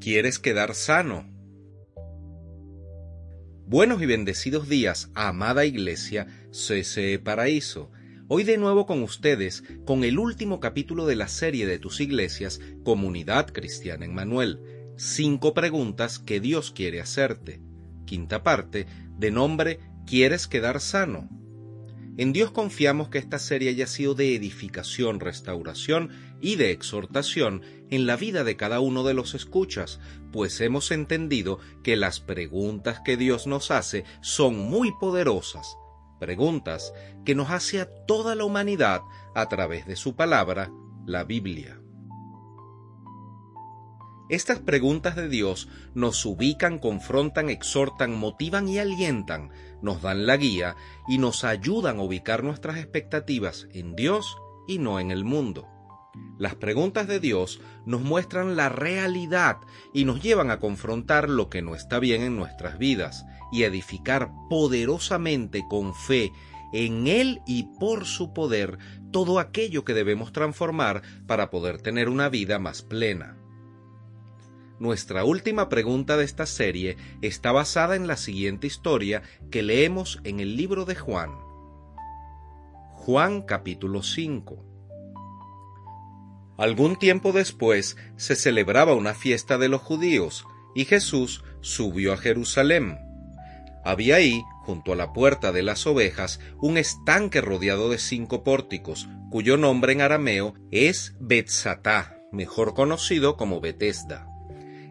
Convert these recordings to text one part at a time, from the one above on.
¿Quieres quedar sano? Buenos y bendecidos días, amada Iglesia CCE Paraíso. Hoy de nuevo con ustedes, con el último capítulo de la serie de tus iglesias, Comunidad Cristiana en Manuel. Cinco preguntas que Dios quiere hacerte. Quinta parte, de nombre ¿Quieres quedar sano? En Dios confiamos que esta serie haya sido de edificación, restauración y de exhortación en la vida de cada uno de los escuchas, pues hemos entendido que las preguntas que Dios nos hace son muy poderosas, preguntas que nos hace a toda la humanidad a través de su palabra, la Biblia. Estas preguntas de Dios nos ubican, confrontan, exhortan, motivan y alientan, nos dan la guía y nos ayudan a ubicar nuestras expectativas en Dios y no en el mundo. Las preguntas de Dios nos muestran la realidad y nos llevan a confrontar lo que no está bien en nuestras vidas y edificar poderosamente con fe en Él y por su poder todo aquello que debemos transformar para poder tener una vida más plena. Nuestra última pregunta de esta serie está basada en la siguiente historia que leemos en el libro de Juan. Juan capítulo 5. Algún tiempo después se celebraba una fiesta de los judíos y Jesús subió a Jerusalén. Había ahí, junto a la puerta de las ovejas, un estanque rodeado de cinco pórticos, cuyo nombre en arameo es Betzatá, mejor conocido como Betesda.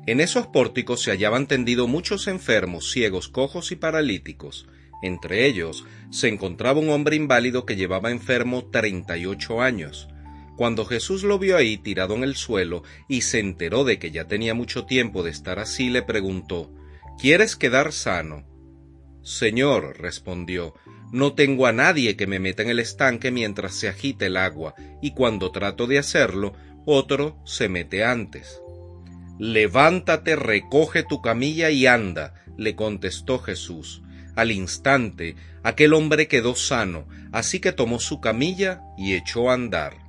En esos pórticos se hallaban tendidos muchos enfermos, ciegos, cojos y paralíticos. Entre ellos se encontraba un hombre inválido que llevaba enfermo treinta y ocho años. Cuando Jesús lo vio ahí tirado en el suelo y se enteró de que ya tenía mucho tiempo de estar así, le preguntó ¿Quieres quedar sano? Señor, respondió, no tengo a nadie que me meta en el estanque mientras se agita el agua, y cuando trato de hacerlo, otro se mete antes. Levántate, recoge tu camilla y anda, le contestó Jesús. Al instante, aquel hombre quedó sano, así que tomó su camilla y echó a andar.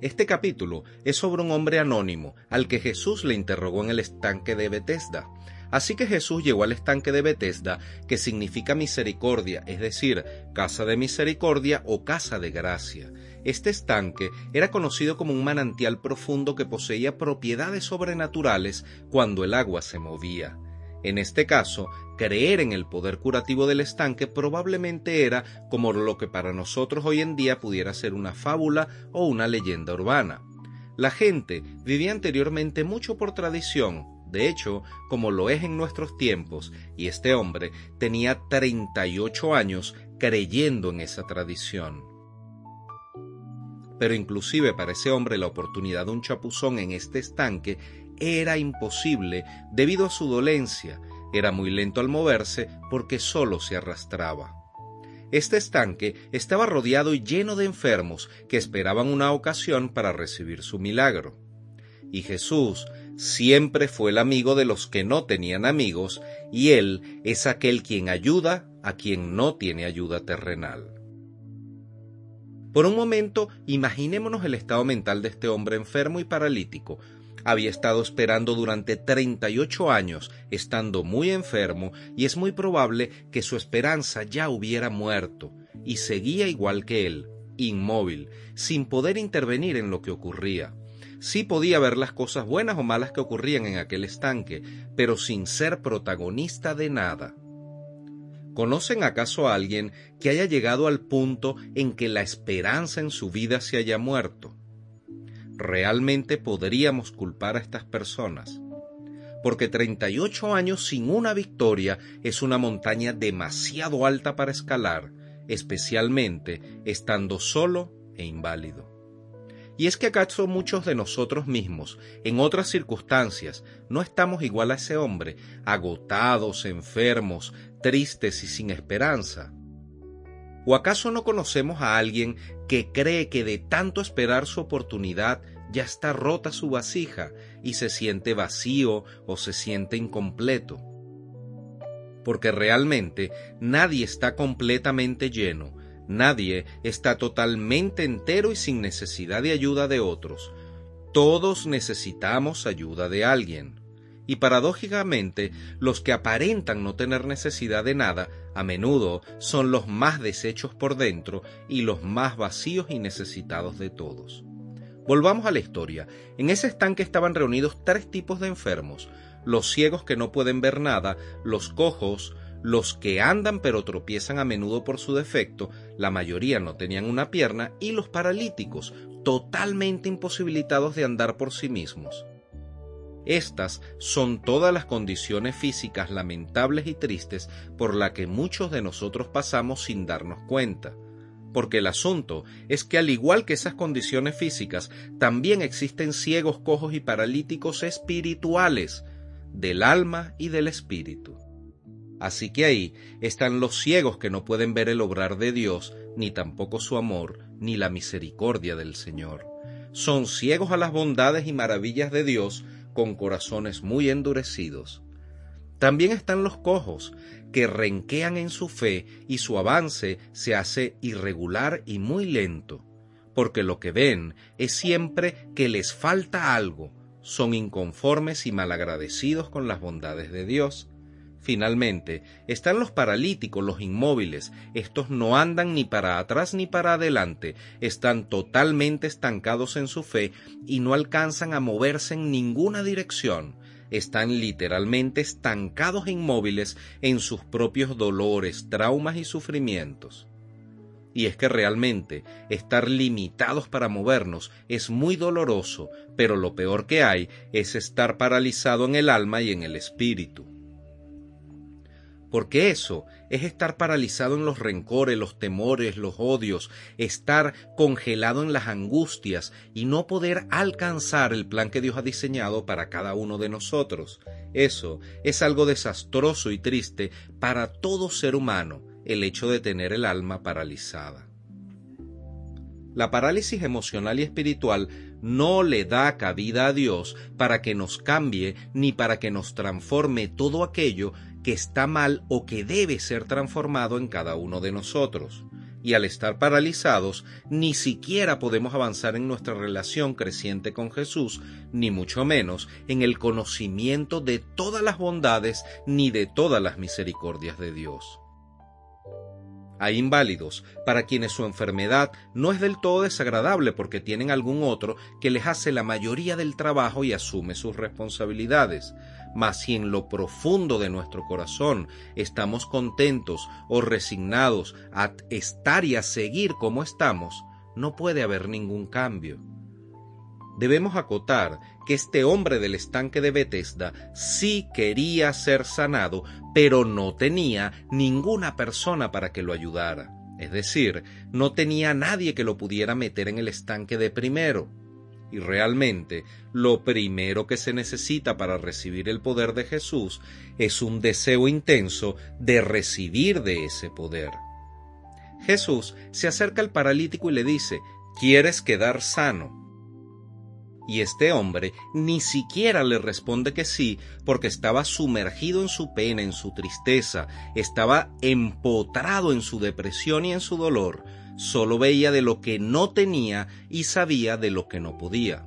Este capítulo es sobre un hombre anónimo al que Jesús le interrogó en el estanque de Bethesda. Así que Jesús llegó al estanque de Bethesda, que significa misericordia, es decir, casa de misericordia o casa de gracia. Este estanque era conocido como un manantial profundo que poseía propiedades sobrenaturales cuando el agua se movía. En este caso, creer en el poder curativo del estanque probablemente era como lo que para nosotros hoy en día pudiera ser una fábula o una leyenda urbana. La gente vivía anteriormente mucho por tradición, de hecho, como lo es en nuestros tiempos, y este hombre tenía 38 años creyendo en esa tradición pero inclusive para ese hombre la oportunidad de un chapuzón en este estanque era imposible debido a su dolencia, era muy lento al moverse porque solo se arrastraba. Este estanque estaba rodeado y lleno de enfermos que esperaban una ocasión para recibir su milagro. Y Jesús siempre fue el amigo de los que no tenían amigos, y Él es aquel quien ayuda a quien no tiene ayuda terrenal. Por un momento, imaginémonos el estado mental de este hombre enfermo y paralítico. Había estado esperando durante 38 años, estando muy enfermo, y es muy probable que su esperanza ya hubiera muerto, y seguía igual que él, inmóvil, sin poder intervenir en lo que ocurría. Sí podía ver las cosas buenas o malas que ocurrían en aquel estanque, pero sin ser protagonista de nada. ¿Conocen acaso a alguien que haya llegado al punto en que la esperanza en su vida se haya muerto? ¿Realmente podríamos culpar a estas personas? Porque 38 años sin una victoria es una montaña demasiado alta para escalar, especialmente estando solo e inválido. Y es que acaso muchos de nosotros mismos, en otras circunstancias, no estamos igual a ese hombre, agotados, enfermos, tristes y sin esperanza. ¿O acaso no conocemos a alguien que cree que de tanto esperar su oportunidad ya está rota su vasija y se siente vacío o se siente incompleto? Porque realmente nadie está completamente lleno, Nadie está totalmente entero y sin necesidad de ayuda de otros. Todos necesitamos ayuda de alguien. Y paradójicamente, los que aparentan no tener necesidad de nada, a menudo son los más deshechos por dentro y los más vacíos y necesitados de todos. Volvamos a la historia. En ese estanque estaban reunidos tres tipos de enfermos, los ciegos que no pueden ver nada, los cojos, los que andan pero tropiezan a menudo por su defecto, la mayoría no tenían una pierna, y los paralíticos, totalmente imposibilitados de andar por sí mismos. Estas son todas las condiciones físicas lamentables y tristes por las que muchos de nosotros pasamos sin darnos cuenta. Porque el asunto es que al igual que esas condiciones físicas, también existen ciegos, cojos y paralíticos espirituales, del alma y del espíritu. Así que ahí están los ciegos que no pueden ver el obrar de Dios, ni tampoco su amor, ni la misericordia del Señor. Son ciegos a las bondades y maravillas de Dios, con corazones muy endurecidos. También están los cojos, que renquean en su fe y su avance se hace irregular y muy lento, porque lo que ven es siempre que les falta algo, son inconformes y malagradecidos con las bondades de Dios Finalmente, están los paralíticos, los inmóviles. Estos no andan ni para atrás ni para adelante, están totalmente estancados en su fe y no alcanzan a moverse en ninguna dirección. Están literalmente estancados e inmóviles en sus propios dolores, traumas y sufrimientos. Y es que realmente estar limitados para movernos es muy doloroso, pero lo peor que hay es estar paralizado en el alma y en el espíritu porque eso es estar paralizado en los rencores, los temores, los odios, estar congelado en las angustias y no poder alcanzar el plan que Dios ha diseñado para cada uno de nosotros. Eso es algo desastroso y triste para todo ser humano, el hecho de tener el alma paralizada. La parálisis emocional y espiritual no le da cabida a Dios para que nos cambie ni para que nos transforme todo aquello que está mal o que debe ser transformado en cada uno de nosotros. Y al estar paralizados, ni siquiera podemos avanzar en nuestra relación creciente con Jesús, ni mucho menos en el conocimiento de todas las bondades ni de todas las misericordias de Dios. Hay inválidos para quienes su enfermedad no es del todo desagradable porque tienen algún otro que les hace la mayoría del trabajo y asume sus responsabilidades. Mas si en lo profundo de nuestro corazón estamos contentos o resignados a estar y a seguir como estamos, no puede haber ningún cambio. Debemos acotar que este hombre del estanque de Bethesda sí quería ser sanado, pero no tenía ninguna persona para que lo ayudara. Es decir, no tenía nadie que lo pudiera meter en el estanque de primero. Y realmente lo primero que se necesita para recibir el poder de Jesús es un deseo intenso de recibir de ese poder. Jesús se acerca al paralítico y le dice, ¿quieres quedar sano? Y este hombre ni siquiera le responde que sí, porque estaba sumergido en su pena, en su tristeza, estaba empotrado en su depresión y en su dolor, solo veía de lo que no tenía y sabía de lo que no podía.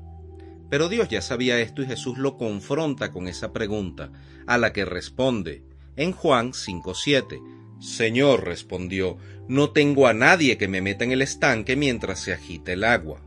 Pero Dios ya sabía esto y Jesús lo confronta con esa pregunta, a la que responde en Juan 5.7. Señor, respondió, no tengo a nadie que me meta en el estanque mientras se agita el agua.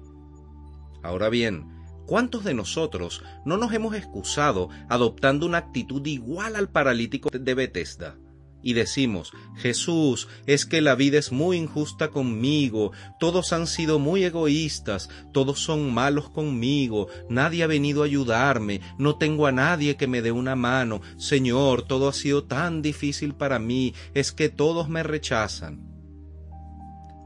Ahora bien, ¿cuántos de nosotros no nos hemos excusado adoptando una actitud igual al paralítico de Bethesda? y decimos, Jesús, es que la vida es muy injusta conmigo, todos han sido muy egoístas, todos son malos conmigo, nadie ha venido a ayudarme, no tengo a nadie que me dé una mano, Señor, todo ha sido tan difícil para mí, es que todos me rechazan.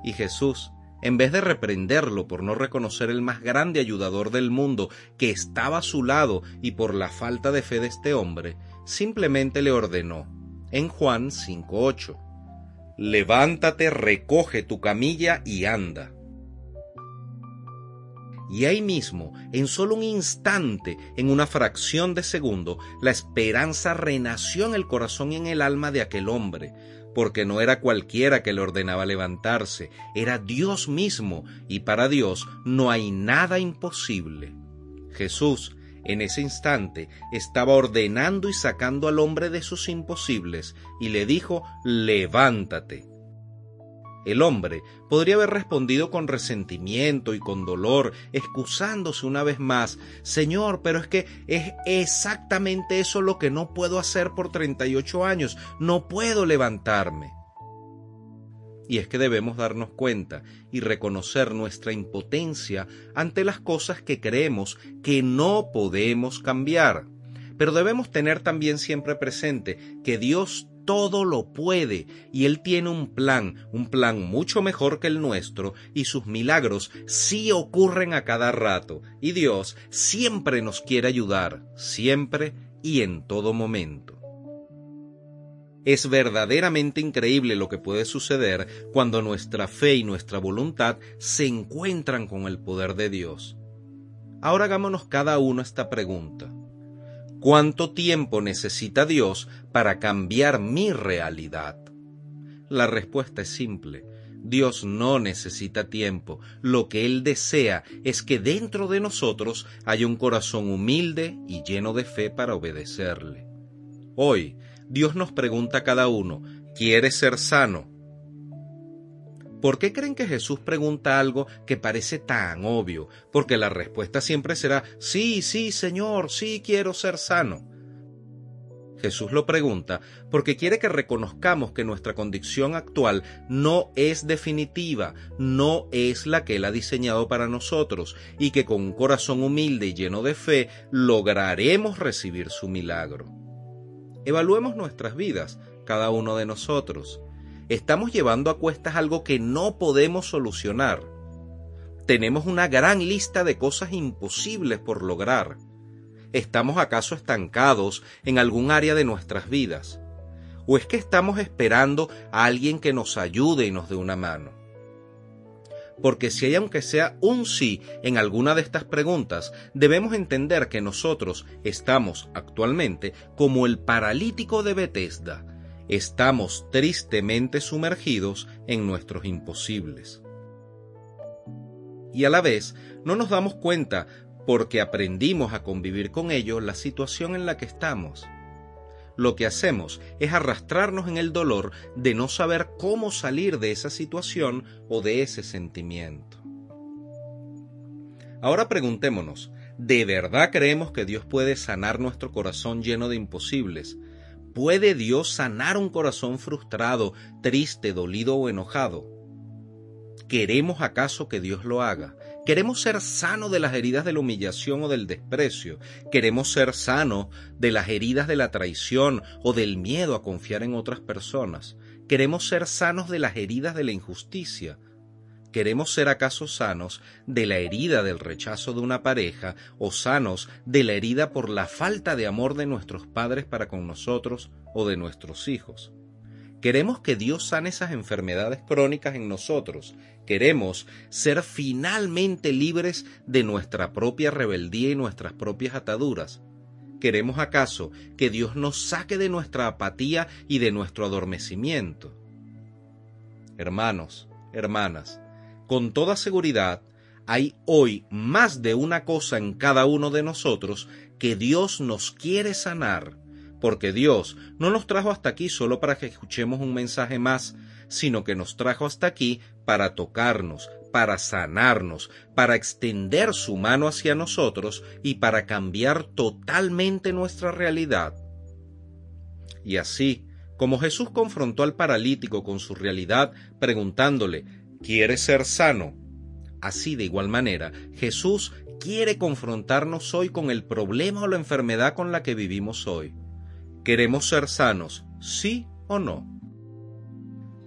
Y Jesús, en vez de reprenderlo por no reconocer el más grande ayudador del mundo que estaba a su lado y por la falta de fe de este hombre, simplemente le ordenó, en Juan 5.8, Levántate, recoge tu camilla y anda. Y ahí mismo, en solo un instante, en una fracción de segundo, la esperanza renació en el corazón y en el alma de aquel hombre, porque no era cualquiera que le ordenaba levantarse, era Dios mismo, y para Dios no hay nada imposible. Jesús, en ese instante, estaba ordenando y sacando al hombre de sus imposibles, y le dijo, levántate. El hombre podría haber respondido con resentimiento y con dolor, excusándose una vez más, Señor, pero es que es exactamente eso lo que no puedo hacer por 38 años, no puedo levantarme. Y es que debemos darnos cuenta y reconocer nuestra impotencia ante las cosas que creemos que no podemos cambiar. Pero debemos tener también siempre presente que Dios todo lo puede y Él tiene un plan, un plan mucho mejor que el nuestro y sus milagros sí ocurren a cada rato y Dios siempre nos quiere ayudar, siempre y en todo momento. Es verdaderamente increíble lo que puede suceder cuando nuestra fe y nuestra voluntad se encuentran con el poder de Dios. Ahora hagámonos cada uno esta pregunta. ¿Cuánto tiempo necesita Dios para cambiar mi realidad? La respuesta es simple. Dios no necesita tiempo. Lo que Él desea es que dentro de nosotros haya un corazón humilde y lleno de fe para obedecerle. Hoy, Dios nos pregunta a cada uno, ¿quieres ser sano? ¿Por qué creen que Jesús pregunta algo que parece tan obvio? Porque la respuesta siempre será, sí, sí, Señor, sí quiero ser sano. Jesús lo pregunta porque quiere que reconozcamos que nuestra condición actual no es definitiva, no es la que Él ha diseñado para nosotros, y que con un corazón humilde y lleno de fe lograremos recibir su milagro. Evaluemos nuestras vidas, cada uno de nosotros estamos llevando a cuestas algo que no podemos solucionar. Tenemos una gran lista de cosas imposibles por lograr. ¿Estamos acaso estancados en algún área de nuestras vidas? ¿O es que estamos esperando a alguien que nos ayude y nos dé una mano? Porque si hay aunque sea un sí en alguna de estas preguntas, debemos entender que nosotros estamos actualmente como el paralítico de Bethesda, estamos tristemente sumergidos en nuestros imposibles. Y a la vez no nos damos cuenta porque aprendimos a convivir con ellos la situación en la que estamos. Lo que hacemos es arrastrarnos en el dolor de no saber cómo salir de esa situación o de ese sentimiento. Ahora preguntémonos, ¿de verdad creemos que Dios puede sanar nuestro corazón lleno de imposibles ¿Puede Dios sanar un corazón frustrado, triste, dolido o enojado? ¿Queremos acaso que Dios lo haga? ¿Queremos ser sanos de las heridas de la humillación o del desprecio? ¿Queremos ser sanos de las heridas de la traición o del miedo a confiar en otras personas? ¿Queremos ser sanos de las heridas de la injusticia? ¿Queremos ser acaso sanos de la herida del rechazo de una pareja o sanos de la herida por la falta de amor de nuestros padres para con nosotros o de nuestros hijos? Queremos que Dios sane esas enfermedades crónicas en nosotros. Queremos ser finalmente libres de nuestra propia rebeldía y nuestras propias ataduras. ¿Queremos acaso que Dios nos saque de nuestra apatía y de nuestro adormecimiento? Hermanos, hermanas, con toda seguridad, hay hoy más de una cosa en cada uno de nosotros que Dios nos quiere sanar, porque Dios no nos trajo hasta aquí solo para que escuchemos un mensaje más, sino que nos trajo hasta aquí para tocarnos, para sanarnos, para extender su mano hacia nosotros y para cambiar totalmente nuestra realidad. Y así, como Jesús confrontó al paralítico con su realidad, preguntándole, quiere ser sano. Así de igual manera, Jesús quiere confrontarnos hoy con el problema o la enfermedad con la que vivimos hoy. ¿Queremos ser sanos, sí o no?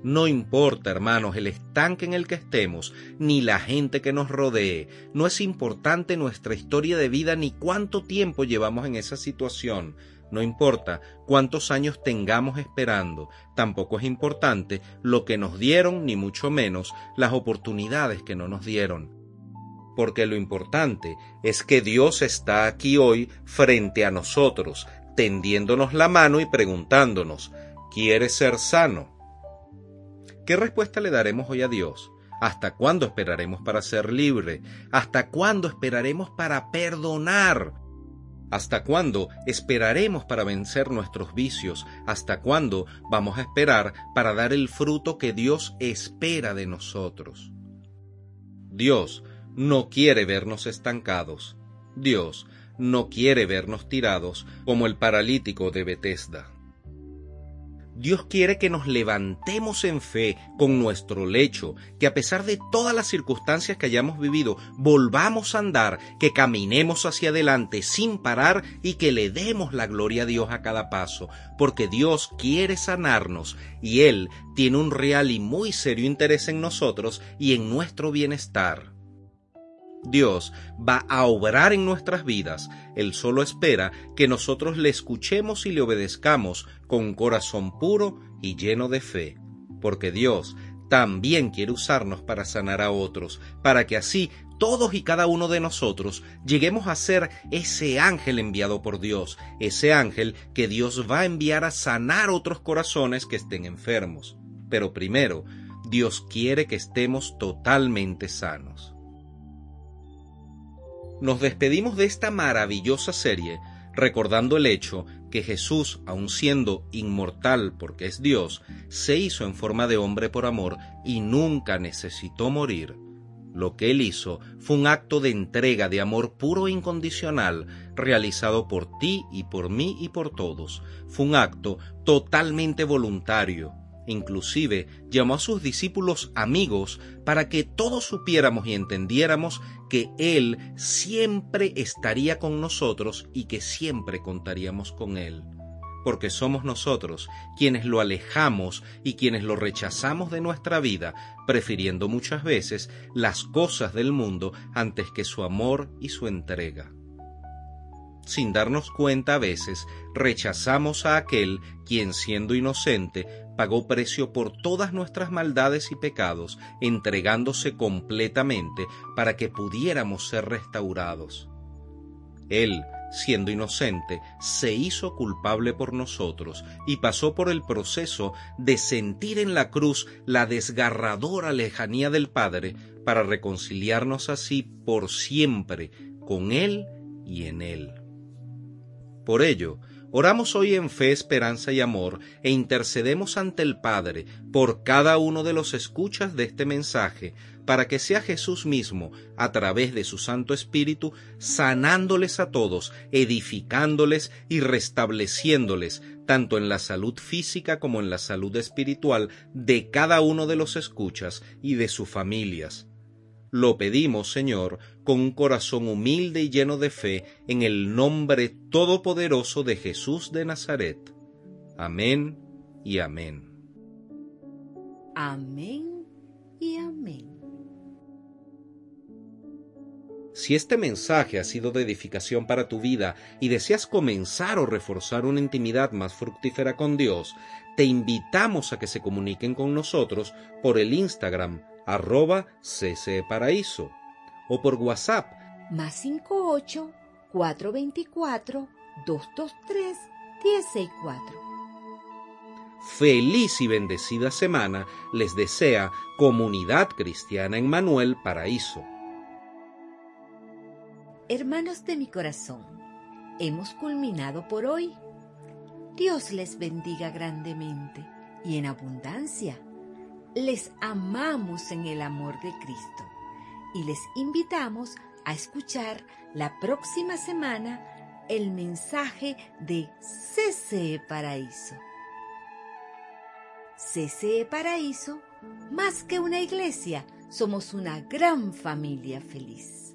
No importa, hermanos, el estanque en el que estemos, ni la gente que nos rodee. No es importante nuestra historia de vida ni cuánto tiempo llevamos en esa situación. No importa cuántos años tengamos esperando. Tampoco es importante lo que nos dieron, ni mucho menos las oportunidades que no nos dieron. Porque lo importante es que Dios está aquí hoy frente a nosotros, tendiéndonos la mano y preguntándonos, ¿quieres ser sano? ¿Qué respuesta le daremos hoy a Dios? ¿Hasta cuándo esperaremos para ser libre? ¿Hasta cuándo esperaremos para perdonar? ¿Hasta cuándo esperaremos para vencer nuestros vicios? ¿Hasta cuándo vamos a esperar para dar el fruto que Dios espera de nosotros? Dios no quiere vernos estancados. Dios no quiere vernos tirados como el paralítico de Bethesda. Dios quiere que nos levantemos en fe con nuestro lecho, que a pesar de todas las circunstancias que hayamos vivido, volvamos a andar, que caminemos hacia adelante sin parar y que le demos la gloria a Dios a cada paso, porque Dios quiere sanarnos y Él tiene un real y muy serio interés en nosotros y en nuestro bienestar. Dios va a obrar en nuestras vidas. Él solo espera que nosotros le escuchemos y le obedezcamos con un corazón puro y lleno de fe. Porque Dios también quiere usarnos para sanar a otros, para que así todos y cada uno de nosotros lleguemos a ser ese ángel enviado por Dios, ese ángel que Dios va a enviar a sanar otros corazones que estén enfermos. Pero primero, Dios quiere que estemos totalmente sanos nos despedimos de esta maravillosa serie recordando el hecho que Jesús, aun siendo inmortal porque es Dios, se hizo en forma de hombre por amor y nunca necesitó morir. Lo que él hizo fue un acto de entrega de amor puro e incondicional, realizado por ti y por mí y por todos. Fue un acto totalmente voluntario, Inclusive llamó a sus discípulos amigos para que todos supiéramos y entendiéramos que Él siempre estaría con nosotros y que siempre contaríamos con Él. Porque somos nosotros quienes lo alejamos y quienes lo rechazamos de nuestra vida, prefiriendo muchas veces las cosas del mundo antes que su amor y su entrega sin darnos cuenta a veces, rechazamos a aquel quien siendo inocente pagó precio por todas nuestras maldades y pecados, entregándose completamente para que pudiéramos ser restaurados. Él, siendo inocente, se hizo culpable por nosotros y pasó por el proceso de sentir en la cruz la desgarradora lejanía del Padre para reconciliarnos así por siempre con Él y en Él. Por ello, oramos hoy en fe, esperanza y amor e intercedemos ante el Padre por cada uno de los escuchas de este mensaje, para que sea Jesús mismo, a través de su Santo Espíritu, sanándoles a todos, edificándoles y restableciéndoles, tanto en la salud física como en la salud espiritual de cada uno de los escuchas y de sus familias. Lo pedimos, Señor, con un corazón humilde y lleno de fe, en el nombre todopoderoso de Jesús de Nazaret. Amén y amén. Amén y amén. Si este mensaje ha sido de edificación para tu vida y deseas comenzar o reforzar una intimidad más fructífera con Dios, te invitamos a que se comuniquen con nosotros por el Instagram arroba ccparaíso o por WhatsApp más 58 424 223 164. Feliz y bendecida semana les desea Comunidad Cristiana en Manuel Paraíso. Hermanos de mi corazón, hemos culminado por hoy. Dios les bendiga grandemente y en abundancia les amamos en el amor de Cristo y les invitamos a escuchar la próxima semana el mensaje de CCE Paraíso. CCE Paraíso, más que una iglesia, somos una gran familia feliz.